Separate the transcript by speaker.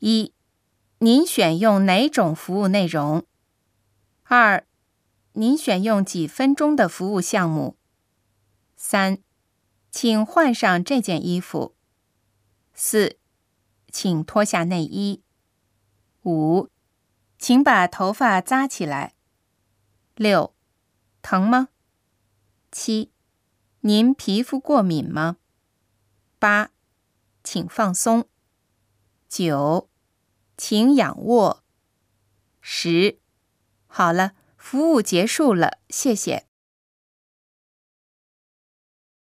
Speaker 1: 一，您选用哪种服务内容？二，您选用几分钟的服务项目？三，请换上这件衣服。四，请脱下内衣。五，请把头发扎起来。六，疼吗？七，您皮肤过敏吗？八，请放松。九，请仰卧。十，好了，服务结束了，谢谢。